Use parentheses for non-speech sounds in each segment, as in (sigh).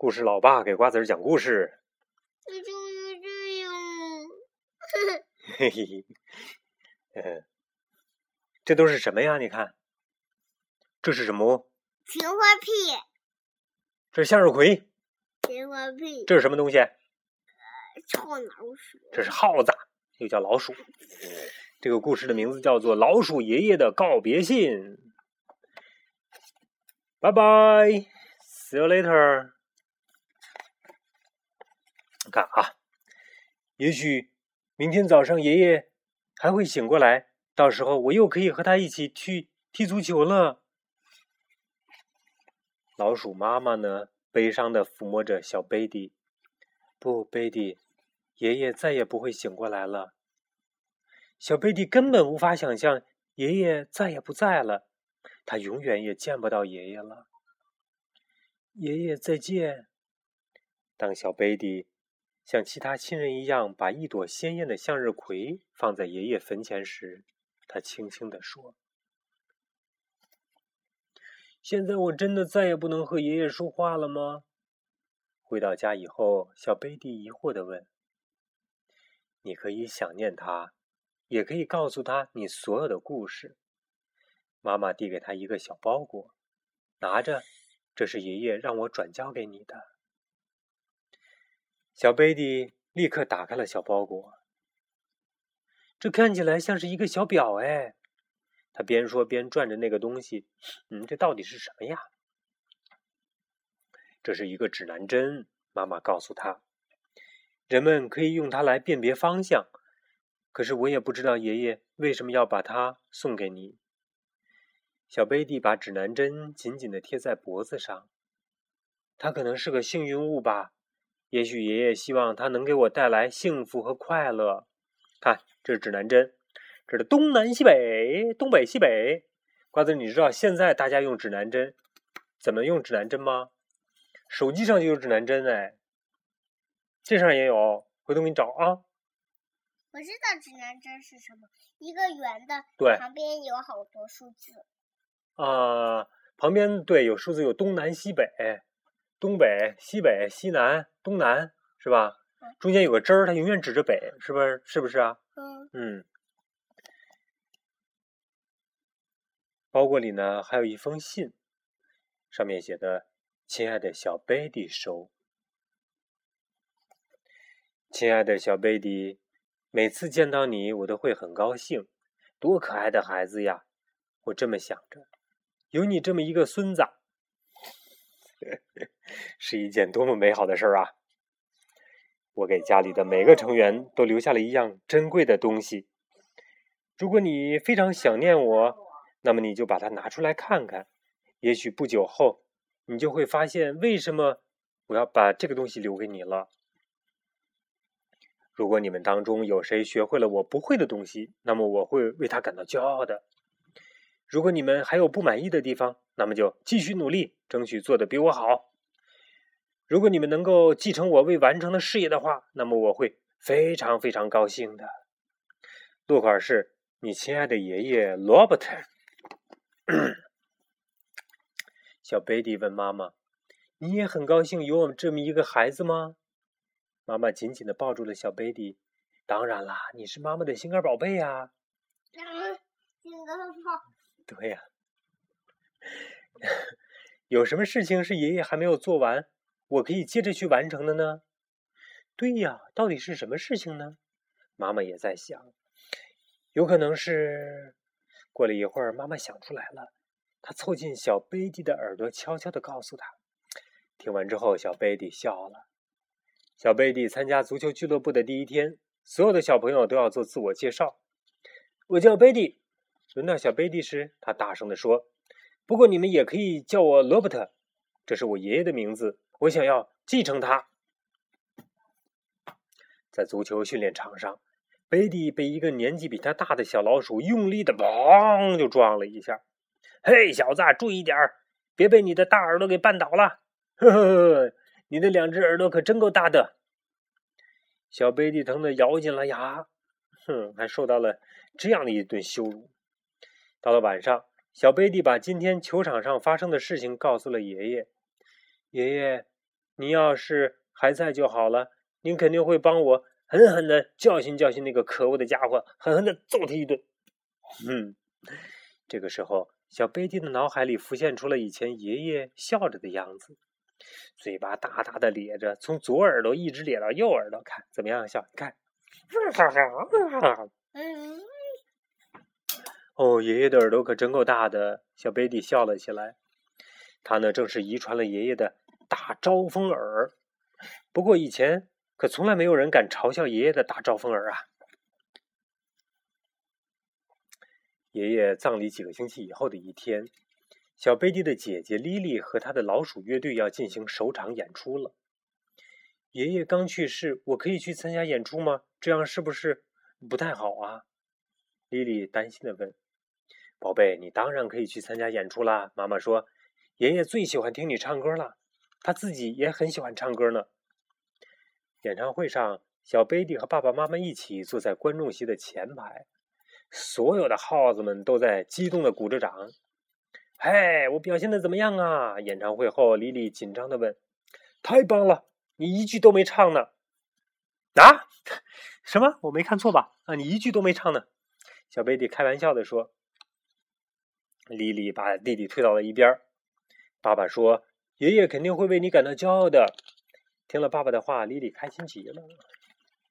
故事老爸给瓜子儿讲故事。这就是这样。嘿嘿嘿，嗯，这都是什么呀？你看，这是什么？青花屁，这是向日葵。青花屁，这是什么东西？臭老鼠。这是耗子，又叫老鼠。(laughs) 这个故事的名字叫做《老鼠爷爷的告别信》。拜拜，See you later。看啊，也许明天早上爷爷还会醒过来，到时候我又可以和他一起去踢足球了。老鼠妈妈呢，悲伤的抚摸着小贝蒂。不，贝蒂，爷爷再也不会醒过来了。小贝蒂根本无法想象爷爷再也不在了，他永远也见不到爷爷了。爷爷再见。当小贝蒂像其他亲人一样把一朵鲜艳的向日葵放在爷爷坟前时，他轻轻地说：“现在我真的再也不能和爷爷说话了吗？”回到家以后，小贝蒂疑惑地问：“你可以想念他，也可以告诉他你所有的故事。”妈妈递给他一个小包裹，拿着，这是爷爷让我转交给你的。小贝蒂立刻打开了小包裹，这看起来像是一个小表哎。他边说边转着那个东西，嗯，这到底是什么呀？这是一个指南针，妈妈告诉他，人们可以用它来辨别方向。可是我也不知道爷爷为什么要把它送给你。小贝蒂把指南针紧紧的贴在脖子上，它可能是个幸运物吧。也许爷爷希望它能给我带来幸福和快乐。看，这是指南针，这是东南西北，东北西北。瓜子，你知道现在大家用指南针怎么用指南针吗？手机上就有指南针哎，这上也有，回头给你找啊。我知道指南针是什么，一个圆的，对，旁边有好多数字。啊，旁边对有数字，有东南西北。东北、西北、西南、东南，是吧？中间有个针儿，它永远指着北，是不是？是不是啊？嗯。嗯。包裹里呢，还有一封信，上面写的：“亲爱的小贝蒂收。”亲爱的小贝蒂，每次见到你，我都会很高兴。多可爱的孩子呀！我这么想着，有你这么一个孙子。(laughs) 是一件多么美好的事儿啊！我给家里的每个成员都留下了一样珍贵的东西。如果你非常想念我，那么你就把它拿出来看看。也许不久后，你就会发现为什么我要把这个东西留给你了。如果你们当中有谁学会了我不会的东西，那么我会为他感到骄傲的。如果你们还有不满意的地方，那么就继续努力，争取做的比我好。如果你们能够继承我未完成的事业的话，那么我会非常非常高兴的。落款是你亲爱的爷爷罗伯特。小贝蒂问妈妈：“你也很高兴有我们这么一个孩子吗？”妈妈紧紧的抱住了小贝蒂。当然啦，你是妈妈的心肝宝贝呀。心肝宝。对呀。(laughs) 有什么事情是爷爷还没有做完，我可以接着去完成的呢？对呀，到底是什么事情呢？妈妈也在想，有可能是……过了一会儿，妈妈想出来了，她凑近小贝蒂的耳朵，悄悄的告诉他。听完之后，小贝蒂笑了。小贝蒂参加足球俱乐部的第一天，所有的小朋友都要做自我介绍。我叫贝蒂。轮到小贝蒂时，他大声的说。不过你们也可以叫我罗伯特，这是我爷爷的名字。我想要继承他。在足球训练场上，贝蒂被一个年纪比他大的小老鼠用力的“嘣”就撞了一下。嘿，小子，注意点儿，别被你的大耳朵给绊倒了。呵呵呵，你的两只耳朵可真够大的。小贝蒂疼得咬紧了牙，哼，还受到了这样的一顿羞辱。到了晚上。小贝蒂把今天球场上发生的事情告诉了爷爷。爷爷，你要是还在就好了，您肯定会帮我狠狠的教训教训那个可恶的家伙，狠狠的揍他一顿。嗯，这个时候，小贝蒂的脑海里浮现出了以前爷爷笑着的样子，嘴巴大大的咧着，从左耳朵一直咧到右耳朵，看怎么样笑？你看，嗯，(laughs) 哦，爷爷的耳朵可真够大的。小贝蒂笑了起来，他呢正是遗传了爷爷的大招风耳。不过以前可从来没有人敢嘲笑爷爷的大招风耳啊。爷爷葬礼几个星期以后的一天，小贝蒂的姐姐莉莉和她的老鼠乐队要进行首场演出了。爷爷刚去世，我可以去参加演出吗？这样是不是不太好啊？莉莉担心的问。“宝贝，你当然可以去参加演出啦。”妈妈说，“爷爷最喜欢听你唱歌了，他自己也很喜欢唱歌呢。”演唱会上，小贝蒂和爸爸妈妈一起坐在观众席的前排。所有的耗子们都在激动的鼓着掌。嘿，我表现的怎么样啊？演唱会后，莉莉紧张的问：“太棒了，你一句都没唱呢。”啊？(laughs) 什么？我没看错吧？啊，你一句都没唱呢。小贝蒂开玩笑的说。莉莉把弟弟推到了一边。爸爸说：“爷爷肯定会为你感到骄傲的。”听了爸爸的话，莉莉开心极了。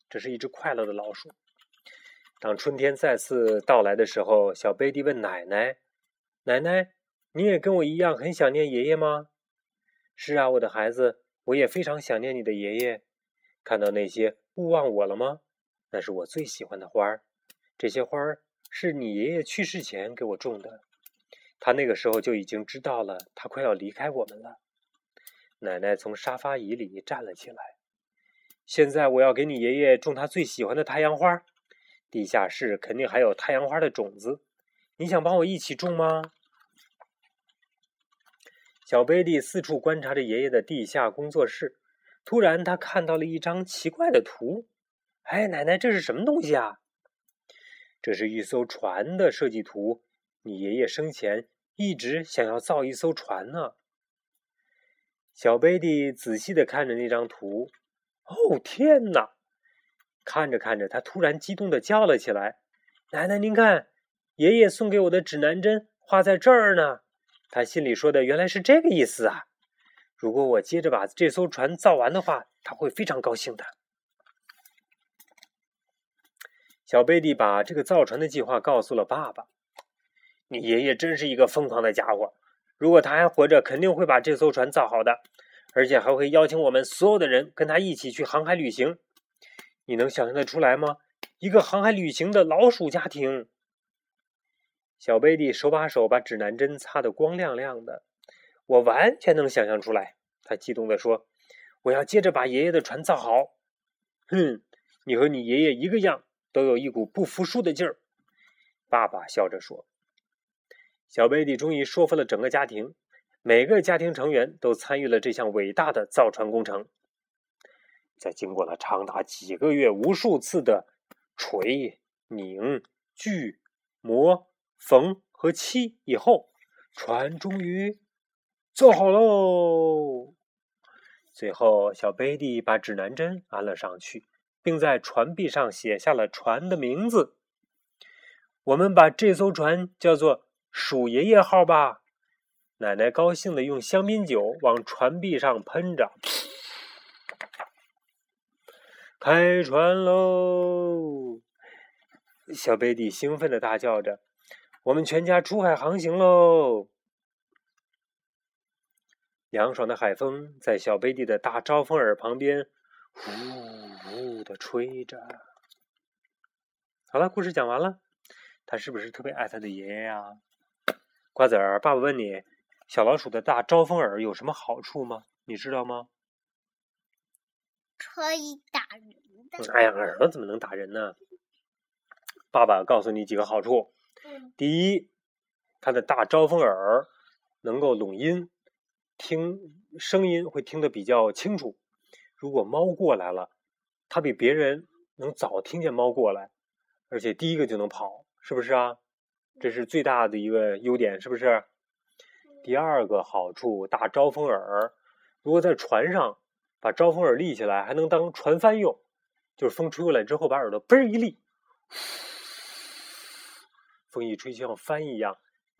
这是一只快乐的老鼠。当春天再次到来的时候，小贝蒂问奶奶：“奶奶，你也跟我一样很想念爷爷吗？”“是啊，我的孩子，我也非常想念你的爷爷。看到那些勿忘我了吗？那是我最喜欢的花儿。这些花儿是你爷爷去世前给我种的。他那个时候就已经知道了，他快要离开我们了。”奶奶从沙发椅里站了起来。“现在我要给你爷爷种他最喜欢的太阳花。”地下室肯定还有太阳花的种子，你想帮我一起种吗？小贝蒂四处观察着爷爷的地下工作室，突然他看到了一张奇怪的图。哎，奶奶，这是什么东西啊？这是一艘船的设计图。你爷爷生前一直想要造一艘船呢。小贝蒂仔细的看着那张图。哦，天哪！看着看着，他突然激动的叫了起来：“奶奶，您看，爷爷送给我的指南针画在这儿呢。他心里说的原来是这个意思啊！如果我接着把这艘船造完的话，他会非常高兴的。”小贝蒂把这个造船的计划告诉了爸爸：“你爷爷真是一个疯狂的家伙！如果他还活着，肯定会把这艘船造好的，而且还会邀请我们所有的人跟他一起去航海旅行。”你能想象得出来吗？一个航海旅行的老鼠家庭。小贝蒂手把手把指南针擦得光亮亮的，我完全能想象出来。他激动地说：“我要接着把爷爷的船造好。”哼，你和你爷爷一个样，都有一股不服输的劲儿。爸爸笑着说：“小贝蒂终于说服了整个家庭，每个家庭成员都参与了这项伟大的造船工程。”在经过了长达几个月、无数次的锤、拧、锯、磨、缝和漆以后，船终于做好喽。最后，小贝蒂把指南针安了上去，并在船壁上写下了船的名字。我们把这艘船叫做“鼠爷爷号”吧。奶奶高兴的用香槟酒往船壁上喷着。开船喽！小贝蒂兴奋的大叫着：“我们全家出海航行喽！”凉爽的海风在小贝蒂的大招风耳旁边呼呼的吹着。好了，故事讲完了。他是不是特别爱他的爷爷呀？瓜子儿，爸爸问你：小老鼠的大招风耳有什么好处吗？你知道吗？可以打人的。哎呀，耳朵怎么能打人呢？爸爸告诉你几个好处。第一，它的大招风耳能够拢音，听声音会听得比较清楚。如果猫过来了，它比别人能早听见猫过来，而且第一个就能跑，是不是啊？这是最大的一个优点，是不是？第二个好处，大招风耳如果在船上。把招风耳立起来，还能当船帆用，就是风吹过来之后，把耳朵嘣一立，风一吹就像帆一样，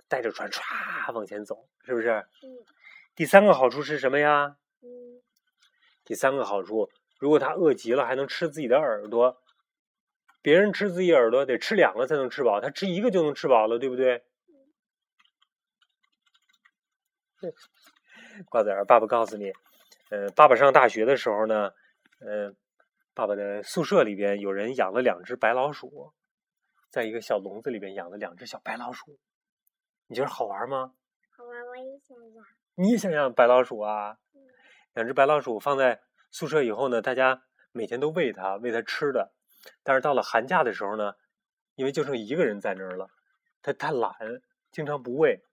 带着船唰往前走，是不是？嗯第三个好处是什么呀？嗯第三个好处，如果它饿极了，还能吃自己的耳朵。别人吃自己耳朵得吃两个才能吃饱，他吃一个就能吃饱了，对不对？(laughs) 瓜子儿，爸爸告诉你，呃，爸爸上大学的时候呢，呃，爸爸的宿舍里边有人养了两只白老鼠，在一个小笼子里边养了两只小白老鼠，你觉得好玩吗？好玩，我也想养。你也想养白老鼠啊？两只白老鼠放在宿舍以后呢，大家每天都喂它，喂它吃的。但是到了寒假的时候呢，因为就剩一个人在那儿了，他太懒，经常不喂，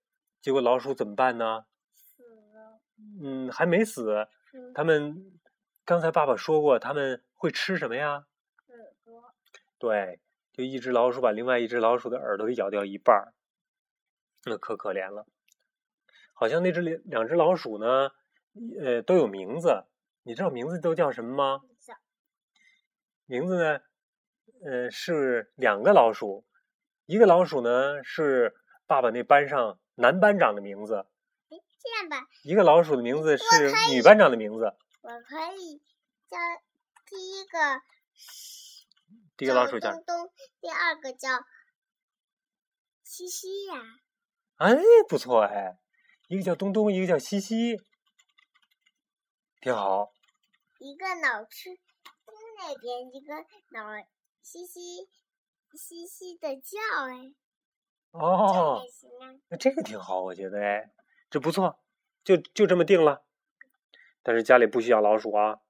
结果老鼠怎么办呢？死了。嗯，还没死。嗯他们刚才爸爸说过，他们会吃什么呀？耳朵。对，就一只老鼠把另外一只老鼠的耳朵给咬掉一半儿，那可可怜了。好像那只两两只老鼠呢，呃，都有名字。你知道名字都叫什么吗？名字呢，呃，是两个老鼠，一个老鼠呢是爸爸那班上男班长的名字，哎，这样吧，一个老鼠的名字是女班长的名字。我可以叫第一个第一个老鼠叫东东，第二个叫西西呀、哎，不错哎，一个叫东东，一个叫西西，挺好。一个老吃东那边，一个老西西西西的叫哎，这哦。那这个挺好，我觉得哎，这不错，就就这么定了。但是家里不许养老鼠啊！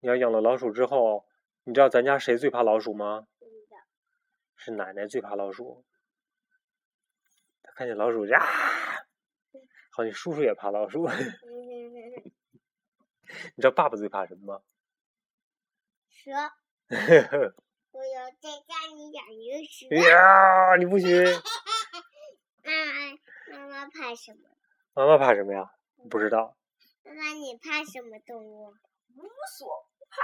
你要养了老鼠之后，你知道咱家谁最怕老鼠吗？是奶奶最怕老鼠。她看见老鼠呀，好像叔叔也怕老鼠。嗯 (laughs) 你知道爸爸最怕什么吗？蛇，(laughs) 在家里养一个蛇。呀，你不许！妈妈，妈妈怕什么？妈妈怕什么呀？不知道。妈妈，你怕什么动物？无所不怕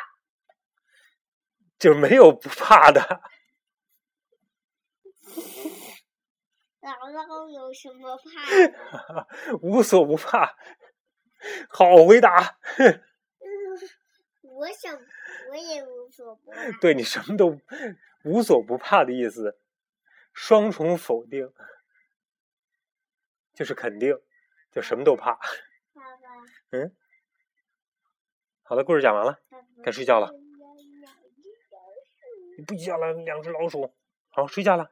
就没有不怕的。(laughs) 姥姥有什么怕的？(laughs) 无所不怕。好回答。(laughs) 我想，我也无所不 (laughs) 怕。对你什么都无所不怕的意思，双重否定，就是肯定，就什么都怕。爸爸，好了，故事讲完了，该睡觉了你不讲了，两只老鼠，好睡觉了。